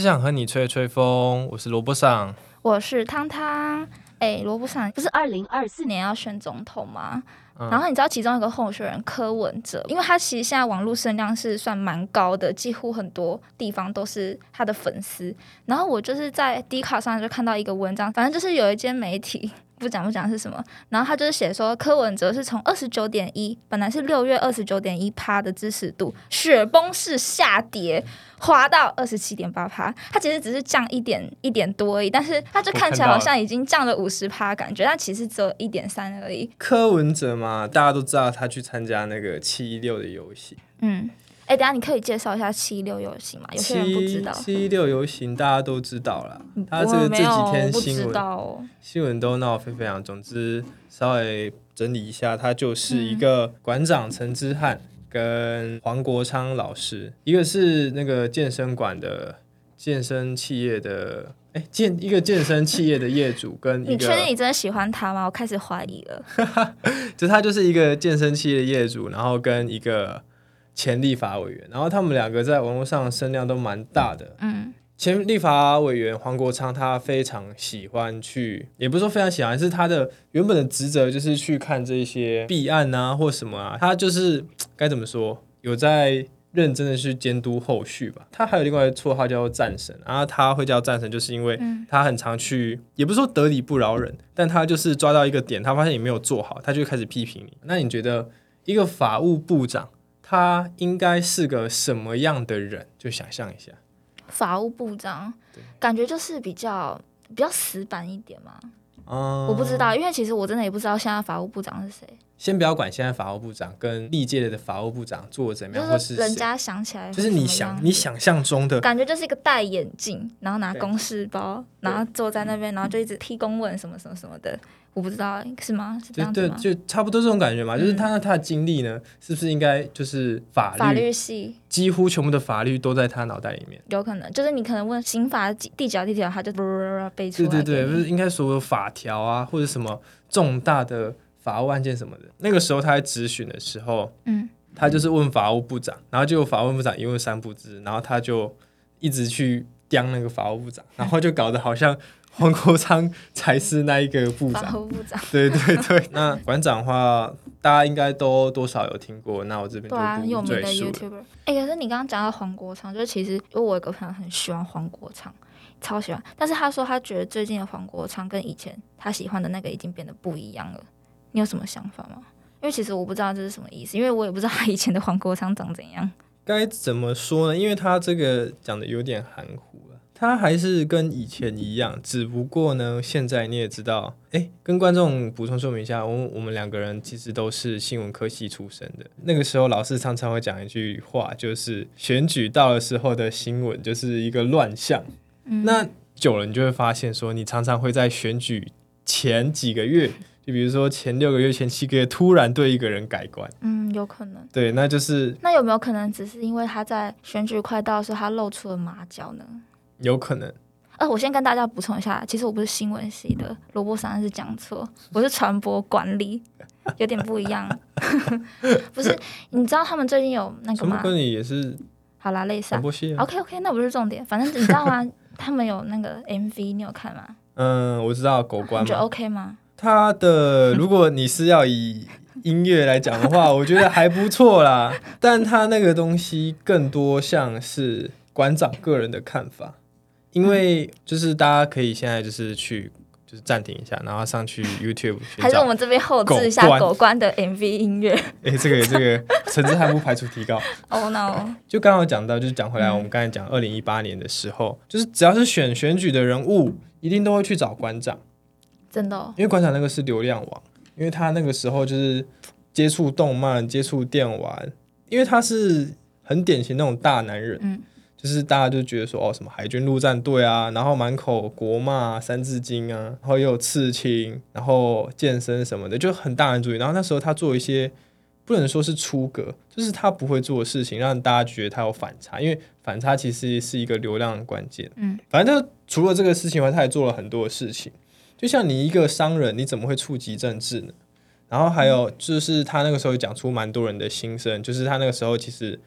只想和你吹吹风，我是萝卜上。我是汤汤。哎，萝卜上不是二零二四年要选总统吗？然后你知道其中一个候选人柯文哲，因为他其实现在网络声量是算蛮高的，几乎很多地方都是他的粉丝。然后我就是在 d 卡上就看到一个文章，反正就是有一间媒体。不讲不讲是什么，然后他就是写说柯文哲是从二十九点一，本来是六月二十九点一趴的支持度，雪崩式下跌，滑到二十七点八趴。他其实只是降一点一点多而已，但是他就看起来好像已经降了五十趴，感觉但其实只有一点三而已。柯文哲嘛，大家都知道他去参加那个七一六的游戏，嗯。哎，等下你可以介绍一下七一六游行吗？有些人不知道。七六游行大家都知道了，他这个这几天新闻新闻都闹沸沸扬。总之，稍微整理一下，他就是一个馆长陈之汉跟黄国昌老师，一个是那个健身馆的健身企业的，哎，健一个健身企业的业主跟 你确定你真的喜欢他吗？我开始怀疑了。就他就是一个健身企业的业主，然后跟一个。前立法委员，然后他们两个在网络上声量都蛮大的。嗯，前立法委员黄国昌，他非常喜欢去，也不是说非常喜欢，是他的原本的职责就是去看这些弊案啊，或什么啊，他就是该怎么说，有在认真的去监督后续吧。他还有另外一个绰号叫做战神，然后他会叫战神，就是因为他很常去，也不是说得理不饶人，但他就是抓到一个点，他发现你没有做好，他就开始批评你。那你觉得一个法务部长？他应该是个什么样的人？就想象一下，法务部长，感觉就是比较比较死板一点嘛。哦，我不知道，因为其实我真的也不知道现在法务部长是谁。先不要管现在法务部长跟历届的法务部长做的怎么样，或是人家想起来，就是你想你想象中的感觉，就是一个戴眼镜，然后拿公事包，然后坐在那边，然后就一直踢公文什么什么什么的。我不知道是吗？是这样对，就差不多这种感觉嘛。就是他那他的经历呢，是不是应该就是法律法律系，几乎全部的法律都在他脑袋里面。有可能，就是你可能问刑法第几条第几条，他就背出来。对对对，就是应该所有法条啊，或者什么重大的法务案件什么的。那个时候他在质询的时候，嗯，他就是问法务部长，然后就法务部长一问三不知，然后他就一直去刁那个法务部长，然后就搞得好像。黄国昌才是那一个部长，部长，对对对。那馆长的话，大家应该都多少有听过。那我这边对啊，有名的 YouTuber。哎，可是你刚刚讲到黄国昌，就是其实因为我有个朋友很喜欢黄国昌，超喜欢。但是他说他觉得最近的黄国昌跟以前他喜欢的那个已经变得不一样了。你有什么想法吗？因为其实我不知道这是什么意思，因为我也不知道他以前的黄国昌长怎样。该怎么说呢？因为他这个讲的有点含糊了。他还是跟以前一样，只不过呢，现在你也知道，哎，跟观众补充说明一下，我我们两个人其实都是新闻科系出身的。那个时候老师常常会讲一句话，就是选举到的时候的新闻就是一个乱象。那久了，你就会发现说，你常常会在选举前几个月，就比如说前六个月、前七个月，突然对一个人改观。嗯，有可能。对，那就是那有没有可能只是因为他在选举快到的时候，他露出了马脚呢？有可能，呃，我先跟大家补充一下，其实我不是新闻系的，萝卜三是讲错，我是传播管理，有点不一样。不是，你知道他们最近有那个吗？跟你也是。好啦，类似。传播系。OK OK，那不是重点，反正你知道吗？他们有那个 MV，你有看吗？嗯，我知道狗官。你觉得 OK 吗？他的，如果你是要以音乐来讲的话，我觉得还不错啦。但他那个东西更多像是馆长个人的看法。因为就是大家可以现在就是去就是暂停一下，然后上去 YouTube，还是我们这边后置一下狗官的 MV 音乐？哎，这个这个层次还不排除提高。Oh no！就刚刚讲到，就是讲回来，我们刚才讲二零一八年的时候，就是只要是选选举的人物，一定都会去找馆长。真的？因为馆长那个是流量王，因为他那个时候就是接触动漫、接触电玩，因为他是很典型那种大男人。嗯。就是大家就觉得说哦，什么海军陆战队啊，然后满口国骂三字经啊，然后又有刺青，然后健身什么的，就很大男主义。然后那时候他做一些不能说是出格，就是他不会做的事情，让大家觉得他有反差，因为反差其实是一个流量的关键。嗯，反正就除了这个事情外，他还做了很多的事情。就像你一个商人，你怎么会触及政治呢？然后还有就是他那个时候讲出蛮多人的心声，就是他那个时候其实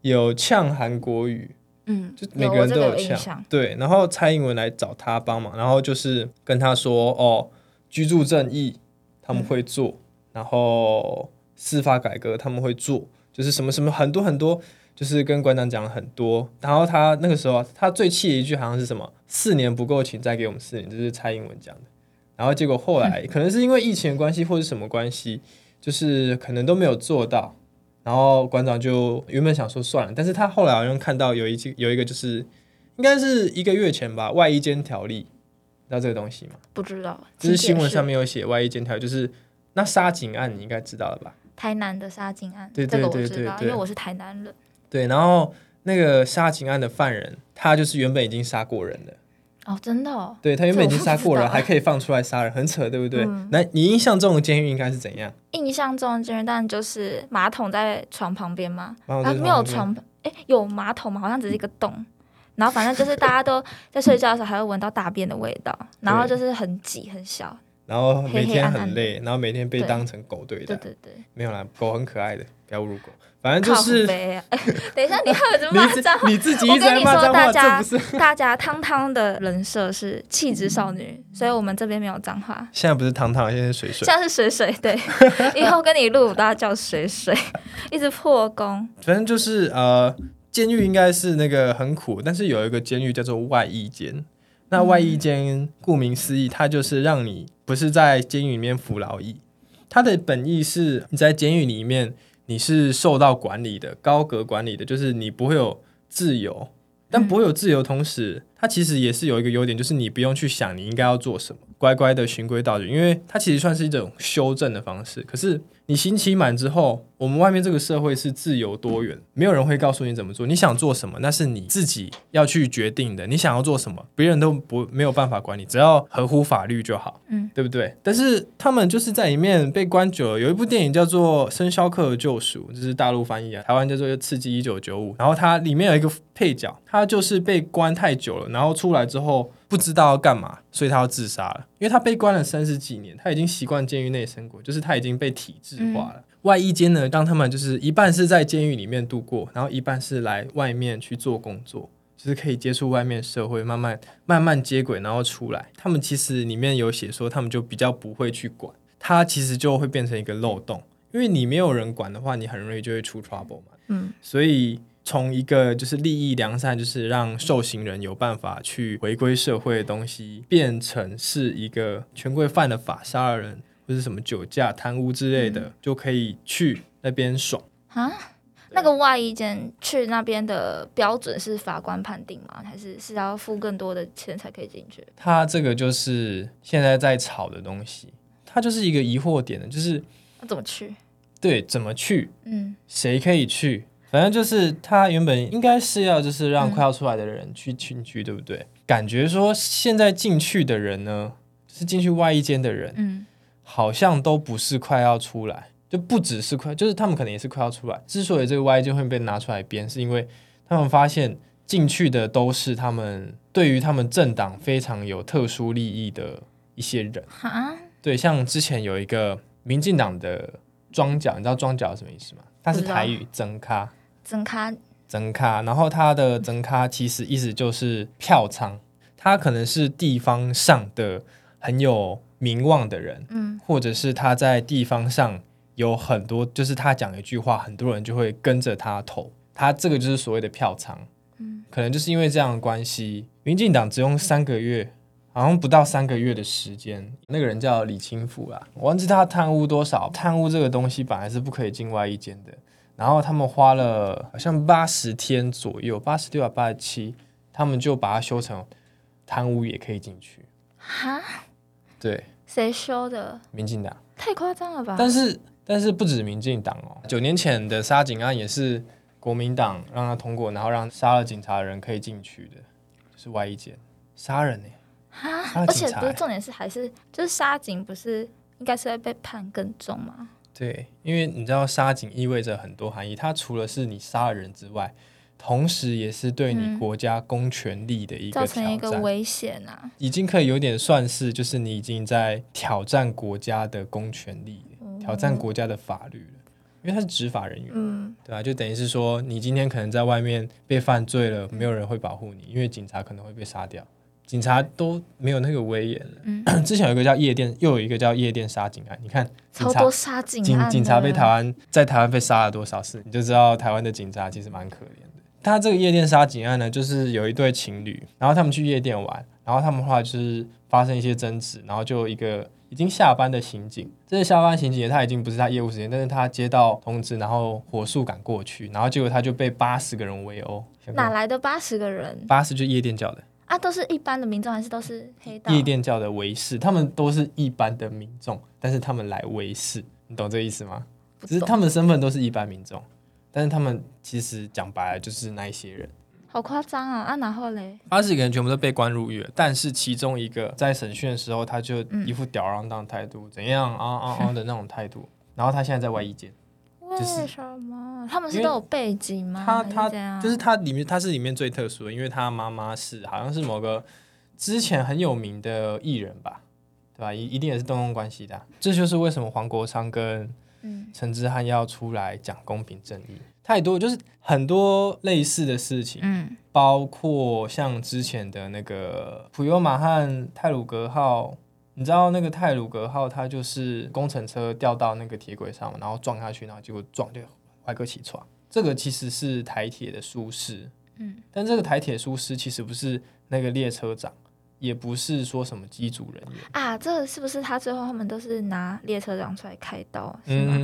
有呛韩国语。嗯，就每个人都有抢。对，然后蔡英文来找他帮忙，然后就是跟他说：“哦，居住正义他们会做，然后司法改革他们会做，就是什么什么很多很多，就是跟馆长讲了很多。然后他那个时候他最气的一句好像是什么？四年不够，请再给我们四年，这是蔡英文讲的。然后结果后来 可能是因为疫情的关系或者什么关系，就是可能都没有做到。”然后馆长就原本想说算了，但是他后来好像看到有一有一个就是应该是一个月前吧，外衣间条例，知道这个东西吗？不知道，就是新闻上面有写外衣间条，就是那杀警案你应该知道了吧？台南的杀警案，对对对对对，因为我是台南人。对，然后那个杀警案的犯人，他就是原本已经杀过人了。哦，真的哦，对他原本已经杀过了，还可以放出来杀人，很扯，对不对？那你印象中的监狱应该是怎样？印象中的监狱，但就是马桶在床旁边吗？啊，没有床，哎，有马桶吗？好像只是一个洞。然后反正就是大家都在睡觉的时候，还会闻到大便的味道，然后就是很挤很小，然后每天很累，然后每天被当成狗对待。对对对，没有啦，狗很可爱的，不要侮辱狗。反正就是，等一下，你还有什么骂脏话？你自己一直在骂脏话，这不是大家汤汤的人设是气质少女，所以我们这边没有脏话。现在不是汤汤，现在是水水。现在是水水，对。以后跟你录大家叫水水，一直破功。反正就是呃，监狱应该是那个很苦，但是有一个监狱叫做外衣监。那外衣监顾名思义，它就是让你不是在监狱里面服劳役，它的本意是你在监狱里面。你是受到管理的，高格管理的，就是你不会有自由，但不会有自由，同时它其实也是有一个优点，就是你不用去想你应该要做什么，乖乖的循规蹈矩，因为它其实算是一种修正的方式。可是你刑期满之后。我们外面这个社会是自由多元，没有人会告诉你怎么做。你想做什么，那是你自己要去决定的。你想要做什么，别人都不没有办法管你，只要合乎法律就好，嗯，对不对？但是他们就是在里面被关久了。有一部电影叫做《生肖克的救赎》，这是大陆翻译啊，台湾叫做《刺激一九九五》。然后它里面有一个配角，他就是被关太久了，然后出来之后不知道要干嘛，所以他要自杀了。因为他被关了三十几年，他已经习惯监狱内生活，就是他已经被体制化了。外衣间呢，让他们就是一半是在监狱里面度过，然后一半是来外面去做工作，就是可以接触外面社会，慢慢慢慢接轨，然后出来。他们其实里面有写说，他们就比较不会去管，他其实就会变成一个漏洞，因为你没有人管的话，你很容易就会出 trouble 嘛。嗯，所以从一个就是利益良善，就是让受刑人有办法去回归社会的东西，变成是一个权贵犯了法杀了人。或是什么酒驾、贪污之类的，就可以去那边爽啊？那个外衣间去那边的标准是法官判定吗？还是是要付更多的钱才可以进去？他这个就是现在在炒的东西，他就是一个疑惑点的，就是那怎么去？对，怎么去？嗯，谁可以去？反正就是他原本应该是要就是让快要出来的人去进去，对不对？感觉说现在进去的人呢，是进去外衣间的人，嗯。好像都不是快要出来，就不只是快，就是他们可能也是快要出来。之所以这个外衣间会被拿出来编，是因为他们发现进去的都是他们对于他们政党非常有特殊利益的一些人。对，像之前有一个民进党的庄脚，你知道庄脚什么意思吗？它是台语增咖，增咖，增咖。然后它的增咖其实意思就是票仓，他可能是地方上的很有。名望的人，嗯，或者是他在地方上有很多，就是他讲一句话，很多人就会跟着他投，他这个就是所谓的票仓，嗯，可能就是因为这样的关系，民进党只用三个月，好像不到三个月的时间，那个人叫李清福啊，我忘记他贪污多少，贪污这个东西本来是不可以进外一间的，然后他们花了好像八十天左右，八十六啊八十七，他们就把它修成贪污也可以进去，哈。对，谁修的？民进党太夸张了吧？但是但是不止民进党哦，九年前的杀警案也是国民党让他通过，然后让杀了警察的人可以进去的，就是外一件杀人呢。啊！而且不是重点是还是就是杀警不是应该是会被判更重吗？对，因为你知道杀警意味着很多含义，它除了是你杀了人之外。同时，也是对你国家公权力的一个造成一个危险啊！已经可以有点算是，就是你已经在挑战国家的公权力，挑战国家的法律了。因因为他是执法人员，嗯，对啊，就等于是说，你今天可能在外面被犯罪了，没有人会保护你，因为警察可能会被杀掉，警察都没有那个威严了。嗯，之前有一个叫夜店，又有一个叫夜店杀警案，你看，超多杀警案，警察被台湾在台湾被杀了多少次，你就知道台湾的警察其实蛮可怜的。他这个夜店杀警案呢，就是有一对情侣，然后他们去夜店玩，然后他们话就是发生一些争执，然后就一个。已经下班的刑警，这是下班刑警，他已经不是他业务时间，但是他接到通知，然后火速赶过去，然后结果他就被八十个人围殴。哪来的八十个人？八十就夜店叫的啊，都是一般的民众还是都是黑道？夜店叫的维士，他们都是一般的民众，但是他们来维士，你懂这意思吗？只是他们身份都是一般民众，但是他们其实讲白了就是那一些人。好夸张啊！啊，然后嘞，八十几个人全部都被关入狱，但是其中一个在审讯的时候，他就一副吊儿郎当态度，怎样啊啊啊的那种态度。然后他现在在外衣间，为什么？他们是都有背景吗？他他就是他里面他是里面最特殊的，因为他妈妈是好像是某个之前很有名的艺人吧，对吧？一一定也是东东关系的。这就是为什么黄国昌跟陈志汉要出来讲公平正义。太多就是很多类似的事情，嗯，包括像之前的那个普悠马和泰鲁格号，你知道那个泰鲁格号它就是工程车掉到那个铁轨上，然后撞下去，然后结果撞掉歪个起床。这个其实是台铁的疏失，嗯，但这个台铁疏失其实不是那个列车长。也不是说什么机组人员啊，这个是不是他最后他们都是拿列车长出来开刀是吗？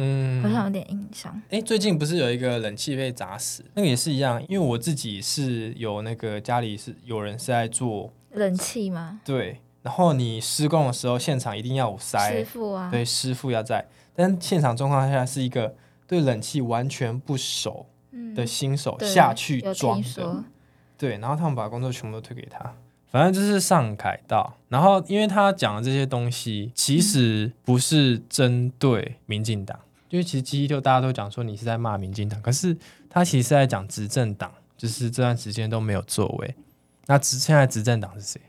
好像有点印象。哎，最近不是有一个冷气被砸死，那个也是一样，因为我自己是有那个家里是有人是在做冷气吗？对，然后你施工的时候现场一定要有塞。师傅啊，对，师傅要在，但现场状况下是一个对冷气完全不熟的新手下去装的，对，然后他们把工作全部都推给他。反正就是上凯道，然后因为他讲的这些东西，其实不是针对民进党，因为其实七一六大家都讲说你是在骂民进党，可是他其实是在讲执政党，就是这段时间都没有作为。那执现在执政党是谁？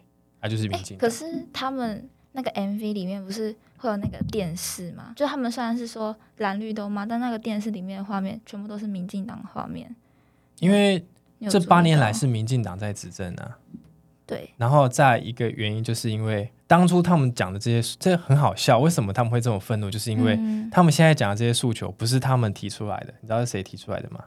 那就是民进。可是他们那个 MV 里面不是会有那个电视吗？就他们虽然是说蓝绿都骂，但那个电视里面的画面全部都是民进党画面。因为这八年来是民进党在执政啊。对，然后再一个原因，就是因为当初他们讲的这些，这很好笑。为什么他们会这么愤怒？就是因为他们现在讲的这些诉求不是他们提出来的，你知道是谁提出来的吗？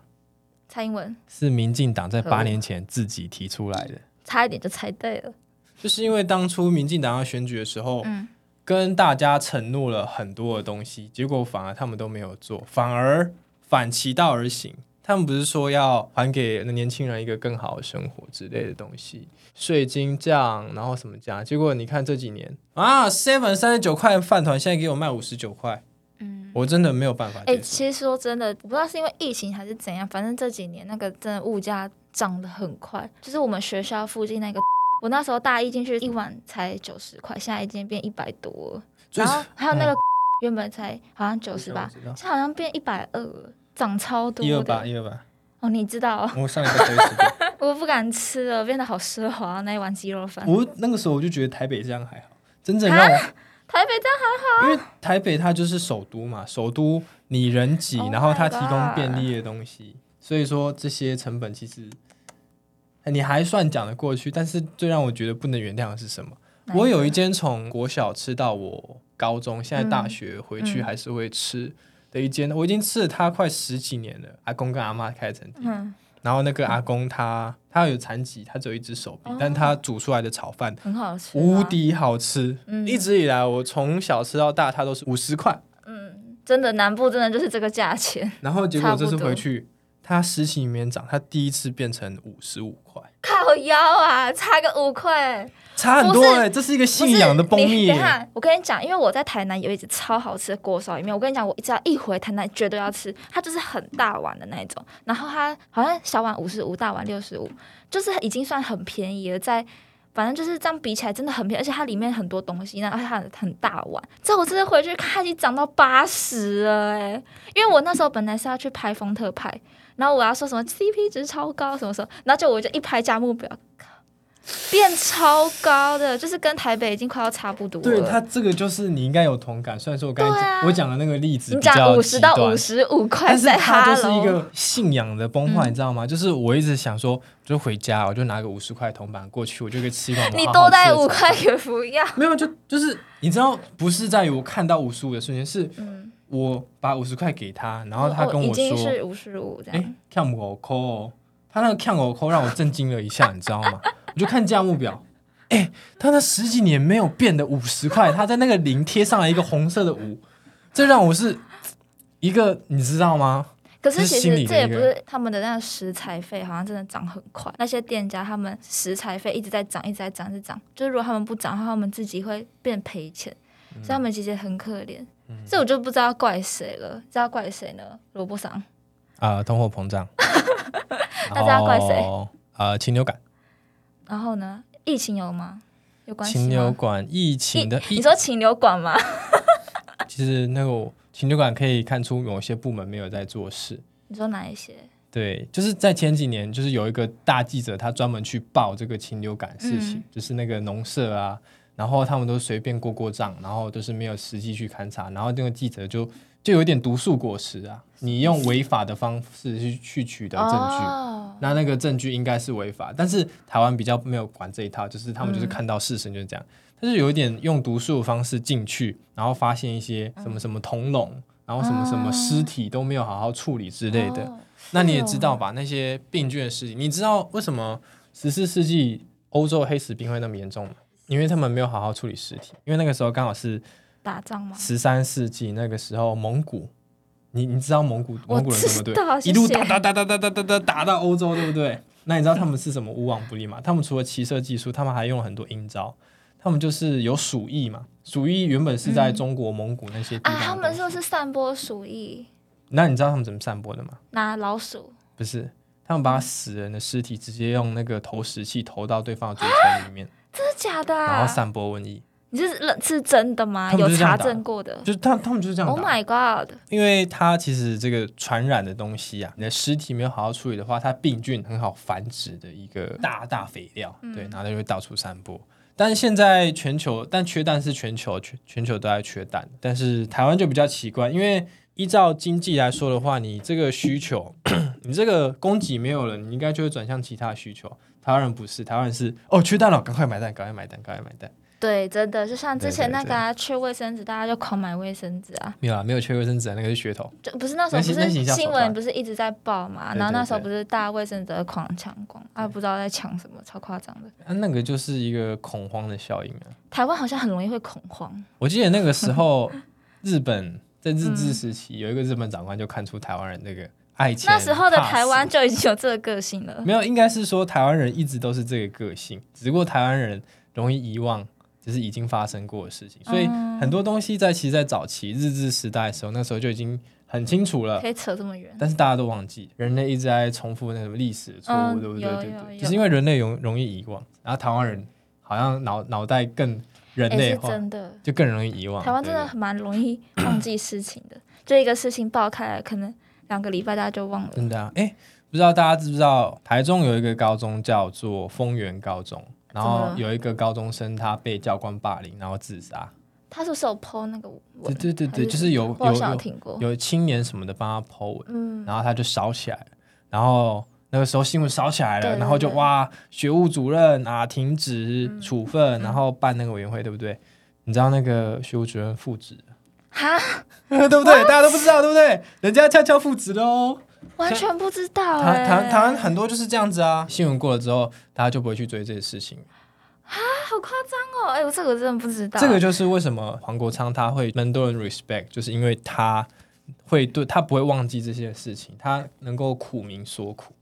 蔡英文是民进党在八年前自己提出来的，差一点就猜对了。就是因为当初民进党要选举的时候，嗯，跟大家承诺了很多的东西，结果反而他们都没有做，反而反其道而行。他们不是说要还给那年轻人一个更好的生活之类的东西，税金降，然后什么降？结果你看这几年啊，seven 三十九块饭团现在给我卖五十九块，嗯，我真的没有办法。哎，其实说真的，我不知道是因为疫情还是怎样，反正这几年那个真的物价涨得很快。就是我们学校附近那个，我那时候大一进去一碗才九十块，现在已经变一百多。然后还有那个 原本才好像九十八，现在好像变一百二。涨超多，一二八，一二八。哦，你知道？我上一次吃过，我不敢吃了，变得好奢华那一碗鸡肉饭。我那个时候我就觉得台北这样还好，真正让我台北这样还好，因为台北它就是首都嘛，首都你人挤，然后它提供便利的东西，所以说这些成本其实你还算讲得过去。但是最让我觉得不能原谅的是什么？我有一间从国小吃到我高中，现在大学回去还是会吃。的一间，我已经吃了它快十几年了。阿公跟阿妈开的餐厅，然后那个阿公他他有残疾，他只有一只手臂，但他煮出来的炒饭很好吃，无敌好吃。一直以来我从小吃到大，它都是五十块。嗯，真的南部真的就是这个价钱。然后结果这次回去，它十几年涨，它第一次变成五十五块。靠腰啊，差个五块。差很多哎，这是一个信仰的崩灭。你看，我跟你讲，因为我在台南有一只超好吃的锅烧意面，我跟你讲，我只要一回台南，绝对要吃。它就是很大碗的那一种，然后它好像小碗五十五，大碗六十五，就是已经算很便宜了。在反正就是这样比起来，真的很便宜，而且它里面很多东西，然后它很大碗。这我这次回去看，已经涨到八十了哎，因为我那时候本来是要去拍风特拍，然后我要说什么 CP 值超高什么什么，然后就我就一拍价目表。变超高的，就是跟台北已经快要差不多了。对他这个就是你应该有同感。虽然说我刚才我讲的那个例子，你讲五十到五十五块，但是它就是一个信仰的崩坏，你知道吗？就是我一直想说，就回家，我就拿个五十块铜板过去，我就可以吃一碗。你多带五块也不要。没有，就就是你知道，不是在于我看到五十五的瞬间，是我把五十块给他，然后他跟我说是五十五这样。哎，看我扣，他那个看我扣让我震惊了一下，你知道吗？我就看价目表，哎，他那十几年没有变的五十块，他在那个零贴上了一个红色的五，这让我是一个你知道吗？可是其实这也不是他们的那个食材费，好像真的涨很快。那些店家他们食材费一直在涨，一直在涨，是涨。就是如果他们不涨的话，他们自己会变赔钱，所以他们其实很可怜。这我就不知道怪谁了，知道怪谁呢？萝卜桑啊，通货膨胀。大家怪谁？啊，禽流感。然后呢？疫情有吗？有关？禽流感疫情的，你说禽流感吗？其实那个禽流感可以看出某些部门没有在做事。你说哪一些？对，就是在前几年，就是有一个大记者，他专门去报这个禽流感事情，就是那个农舍啊，然后他们都随便过过账，然后都是没有实际去勘察，然后那个记者就就有点毒树果实啊，你用违法的方式去去取得证据。那那个证据应该是违法，但是台湾比较没有管这一套，就是他们就是看到事实就是这样，他是有一点用毒素的方式进去，然后发现一些什么什么铜笼，然后什么什么尸体都没有好好处理之类的。那你也知道吧？那些病菌的事情，你知道为什么十四世纪欧洲黑死病会那么严重吗？因为他们没有好好处理尸体，因为那个时候刚好是打仗嘛？十三世纪那个时候蒙古。你你知道蒙古蒙古人怎么对？一路打打打打打打打打打到欧洲，对不对？那你知道他们是什么无往不利吗？他们除了骑射技术，他们还用了很多阴招。他们就是有鼠疫嘛，鼠疫原本是在中国蒙古那些地方。啊，他们说是散播鼠疫。那你知道他们怎么散播的吗？拿老鼠？不是，他们把死人的尸体直接用那个投石器投到对方的嘴唇里面。真的假的？然后散播瘟疫。你是是真的吗？有查证过的，就是他他们就是这样。Oh my god！因为它其实这个传染的东西啊，你的尸体没有好好处理的话，它病菌很好繁殖的一个大大肥料，对，然后它就会到处散播。但是现在全球，但缺蛋是全球全全球都在缺蛋，但是台湾就比较奇怪，因为依照经济来说的话，你这个需求，你这个供给没有了，你应该就会转向其他需求。台湾人不是，台湾人是哦，缺蛋了，赶快买蛋，赶快买蛋，赶快买蛋。对，真的就像之前那个缺卫生纸，大家就狂买卫生纸啊。没有啊，没有缺卫生纸啊，那个是噱头。就不是那时候不是新闻不是一直在报嘛？然后那时候不是大家卫生纸狂抢光啊，不知道在抢什么，超夸张的。啊，那个就是一个恐慌的效应啊。台湾好像很容易会恐慌。我记得那个时候，日本在日治时期，有一个日本长官就看出台湾人那个爱钱。那时候的台湾就已经有这个个性了。没有，应该是说台湾人一直都是这个个性，只不过台湾人容易遗忘。就是已经发生过的事情，所以很多东西在其实，在早期日治时代的时候，那时候就已经很清楚了。可以扯这么远，但是大家都忘记，人类一直在重复那什么历史错误，对不对？对对，就是因为人类容容易遗忘，然后台湾人好像脑脑袋更人类化，真的就更容易遗忘。台湾真的蛮容易 忘记事情的，就一个事情爆开来，可能两个礼拜大家就忘了。真的啊，哎，不知道大家知不知道，台中有一个高中叫做丰原高中。然后有一个高中生，他被教官霸凌，然后自杀。他是不是有 po 那个文？对对对对，就是有有有有青年什么的帮他 po 文，嗯，然后他就烧起来了。然后那个时候新闻烧起来了，然后就哇，学务主任啊停止处分，然后办那个委员会，对不对？你知道那个学务主任复职？哈，对不对？大家都不知道，对不对？人家悄悄复职喽。完全不知道，台台台湾很多就是这样子啊。新闻过了之后，大家就不会去追这些事情啊，好夸张哦！哎，我这个真的不知道。这个就是为什么黄国昌他会蛮多人 respect，就是因为他会对他不会忘记这些事情，他能够苦民所苦。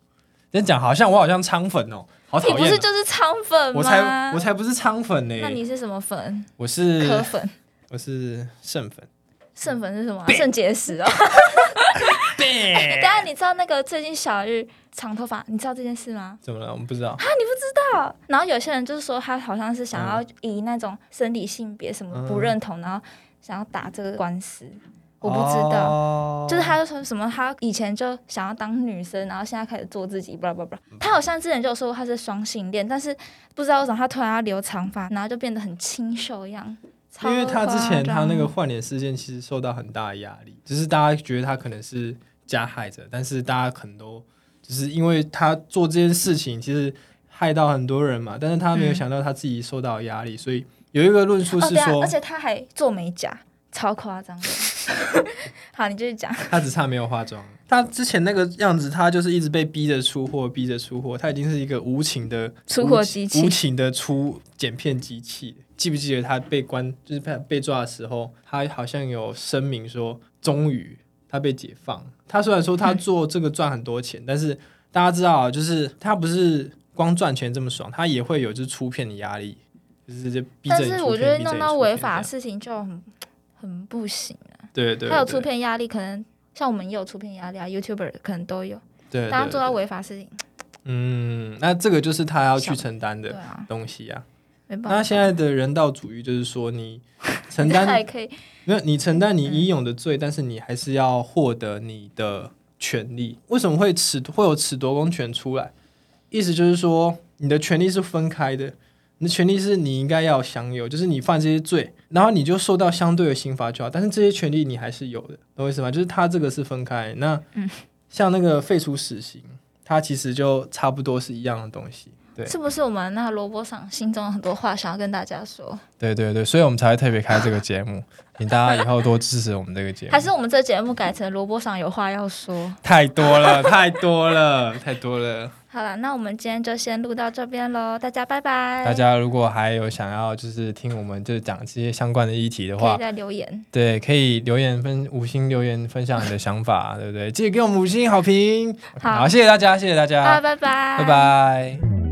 真讲好像我好像仓粉哦，好讨厌。你不是就是仓粉吗？我才我才不是仓粉呢。那你是什么粉？我是柯粉，我是剩粉。肾粉是什么？肾结石哦。对，当然你知道那个最近小玉长头发，你知道这件事吗？怎么了？我们不知道。啊，你不知道？然后有些人就是说他好像是想要以那种生理性别什么不认同，然后想要打这个官司。我不知道，就是他就说什么，他以前就想要当女生，然后现在开始做自己，不不不，他好像之前就说过他是双性恋，但是不知道为什么他突然要留长发，然后就变得很清秀一样。因为他之前他那个换脸事件其实受到很大的压力，只是大家觉得他可能是加害者，但是大家可能都只是因为他做这件事情，其实害到很多人嘛，但是他没有想到他自己受到压力，所以有一个论述是说，而且他还做美甲。超夸张的，好，你继续讲。他只差没有化妆。他之前那个样子，他就是一直被逼着出货，逼着出货。他已经是一个无情的出货机器，无情的出剪片机器。记不记得他被关，就是被被抓的时候，他好像有声明说，终于他被解放。他虽然说他做这个赚很多钱，但是大家知道，就是他不是光赚钱这么爽，他也会有就是出片的压力，就是这。但是我觉得弄到违法的事情就很。很不行啊！对对，他有出片压力，可能像我们也有出片压力啊，YouTuber 可能都有。对，大家做到违法事情，嗯，那这个就是他要去承担的东西啊。那现在的人道主义就是说，你承担 还可以，没有你承担你已有的罪，但是你还是要获得你的权利。为什么会褫会有褫夺公权出来？意思就是说，你的权利是分开的。你的权利是你应该要享有，就是你犯这些罪，然后你就受到相对的刑罚就好。但是这些权利你还是有的，懂我意思吗？就是他这个是分开。那像那个废除死刑，它其实就差不多是一样的东西。对，是不是我们那萝卜上心中有很多话想要跟大家说？对对对，所以我们才会特别开这个节目，请大家以后多支持我们这个节目。还是我们这节目改成萝卜上有话要说？太多了，太多了，太多了。好了，那我们今天就先录到这边喽，大家拜拜。大家如果还有想要就是听我们就是讲这些相关的议题的话，可以在留言。对，可以留言分五星留言分享你的想法，对不对？记得给我们五星好评。好，谢谢大家，谢谢大家。拜拜，拜拜。